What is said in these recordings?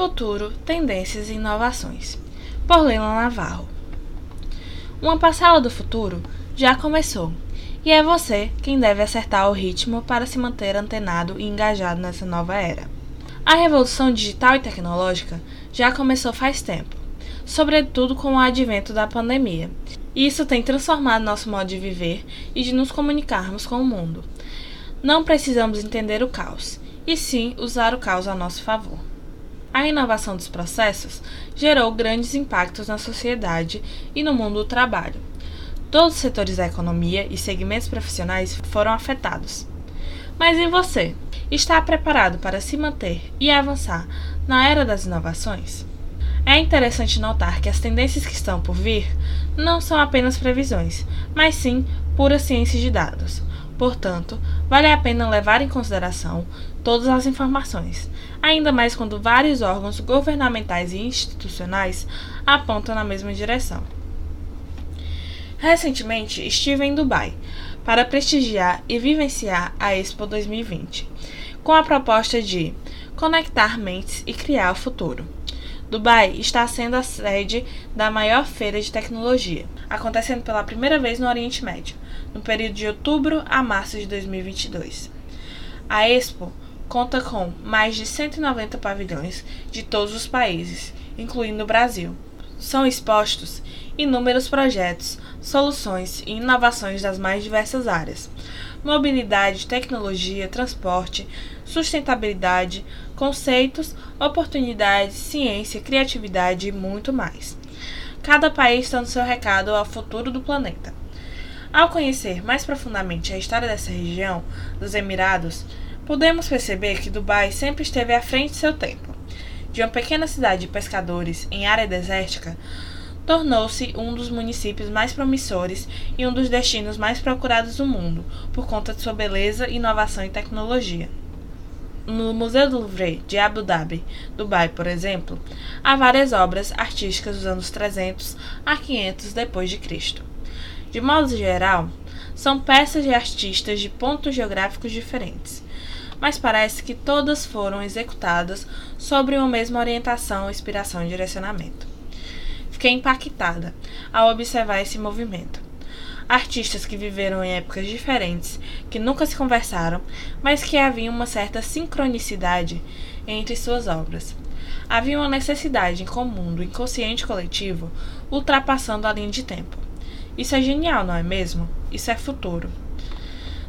Futuro, Tendências e Inovações, por Leila Navarro. Uma parcela do futuro já começou, e é você quem deve acertar o ritmo para se manter antenado e engajado nessa nova era. A revolução digital e tecnológica já começou faz tempo, sobretudo com o advento da pandemia. Isso tem transformado nosso modo de viver e de nos comunicarmos com o mundo. Não precisamos entender o caos, e sim usar o caos a nosso favor. A inovação dos processos gerou grandes impactos na sociedade e no mundo do trabalho. Todos os setores da economia e segmentos profissionais foram afetados. Mas em você, está preparado para se manter e avançar na era das inovações? É interessante notar que as tendências que estão por vir não são apenas previsões, mas sim pura ciência de dados. Portanto, vale a pena levar em consideração todas as informações, ainda mais quando vários órgãos governamentais e institucionais apontam na mesma direção. Recentemente estive em Dubai para prestigiar e vivenciar a Expo 2020, com a proposta de conectar mentes e criar o futuro. Dubai está sendo a sede da maior feira de tecnologia, acontecendo pela primeira vez no Oriente Médio, no período de outubro a março de 2022. A Expo conta com mais de 190 pavilhões de todos os países, incluindo o Brasil. São expostos inúmeros projetos, soluções e inovações das mais diversas áreas: mobilidade, tecnologia, transporte, sustentabilidade, conceitos, oportunidades, ciência, criatividade e muito mais. Cada país dando seu recado ao futuro do planeta. Ao conhecer mais profundamente a história dessa região, dos Emirados, podemos perceber que Dubai sempre esteve à frente de seu tempo. De uma pequena cidade de pescadores em área desértica, tornou-se um dos municípios mais promissores e um dos destinos mais procurados do mundo, por conta de sua beleza, inovação e tecnologia. No Museu do Louvre de Abu Dhabi, Dubai, por exemplo, há várias obras artísticas dos anos 300 a 500 depois de Cristo. De modo geral, são peças de artistas de pontos geográficos diferentes, mas parece que todas foram executadas sobre uma mesma orientação, inspiração e direcionamento. Fiquei impactada ao observar esse movimento. Artistas que viveram em épocas diferentes, que nunca se conversaram, mas que havia uma certa sincronicidade entre suas obras. Havia uma necessidade em comum do inconsciente coletivo ultrapassando a linha de tempo. Isso é genial, não é mesmo? Isso é futuro.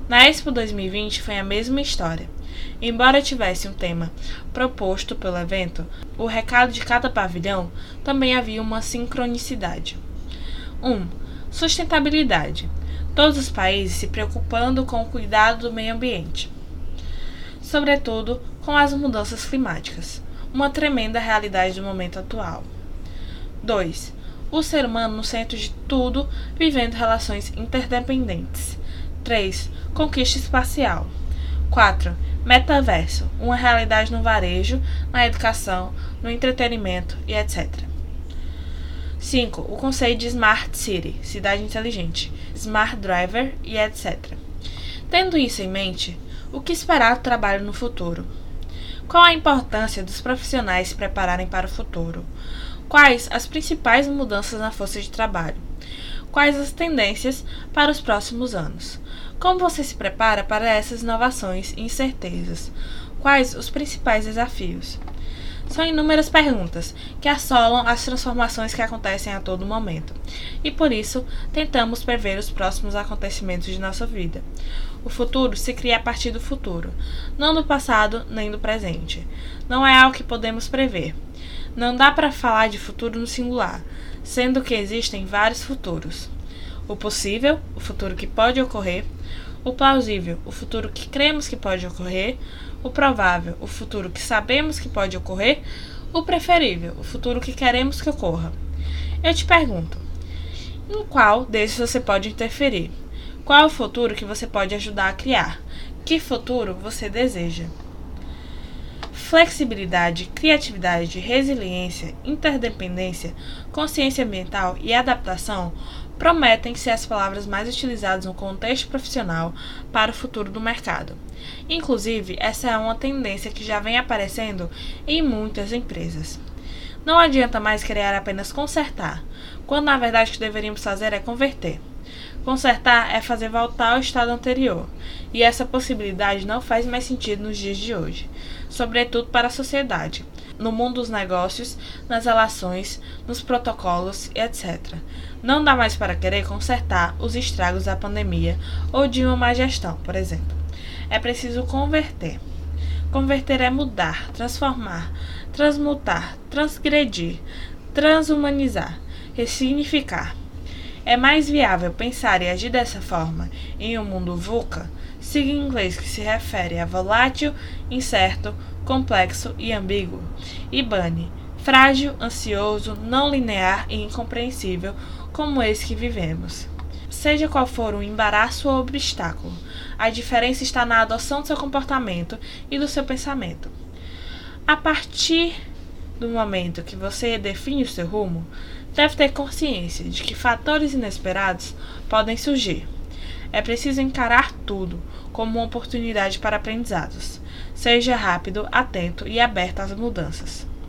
Na Expo 2020 foi a mesma história. Embora tivesse um tema proposto pelo evento, o recado de cada pavilhão também havia uma sincronicidade. 1. Um, sustentabilidade. Todos os países se preocupando com o cuidado do meio ambiente, sobretudo com as mudanças climáticas, uma tremenda realidade do momento atual. 2. O ser humano no centro de tudo, vivendo relações interdependentes. 3. Conquista espacial. 4. Metaverso, uma realidade no varejo, na educação, no entretenimento e etc. 5. O conceito de Smart City, cidade inteligente, Smart Driver e etc. Tendo isso em mente, o que esperar do trabalho no futuro? Qual a importância dos profissionais se prepararem para o futuro? Quais as principais mudanças na força de trabalho? Quais as tendências para os próximos anos? Como você se prepara para essas inovações e incertezas? Quais os principais desafios? São inúmeras perguntas que assolam as transformações que acontecem a todo momento, e por isso tentamos prever os próximos acontecimentos de nossa vida. O futuro se cria a partir do futuro, não do passado nem do presente. Não é algo que podemos prever. Não dá para falar de futuro no singular, sendo que existem vários futuros o possível, o futuro que pode ocorrer, o plausível, o futuro que cremos que pode ocorrer, o provável, o futuro que sabemos que pode ocorrer, o preferível, o futuro que queremos que ocorra. Eu te pergunto: em qual desses você pode interferir? Qual é o futuro que você pode ajudar a criar? Que futuro você deseja? Flexibilidade, criatividade, resiliência, interdependência, consciência ambiental e adaptação prometem ser as palavras mais utilizadas no contexto profissional para o futuro do mercado. Inclusive, essa é uma tendência que já vem aparecendo em muitas empresas. Não adianta mais querer apenas consertar, quando na verdade o que deveríamos fazer é converter. Consertar é fazer voltar ao estado anterior, e essa possibilidade não faz mais sentido nos dias de hoje, sobretudo para a sociedade, no mundo dos negócios, nas relações, nos protocolos e etc. Não dá mais para querer consertar os estragos da pandemia ou de uma má gestão, por exemplo. É preciso converter. Converter é mudar, transformar, transmutar, transgredir, transhumanizar, ressignificar. É mais viável pensar e agir dessa forma em um mundo VUCA, sigla em inglês que se refere a volátil, incerto, complexo e ambíguo, e bane, frágil, ansioso, não linear e incompreensível como esse que vivemos. Seja qual for o embaraço ou obstáculo, a diferença está na adoção do seu comportamento e do seu pensamento. A partir do momento que você define o seu rumo, deve ter consciência de que fatores inesperados podem surgir. É preciso encarar tudo como uma oportunidade para aprendizados. Seja rápido, atento e aberto às mudanças.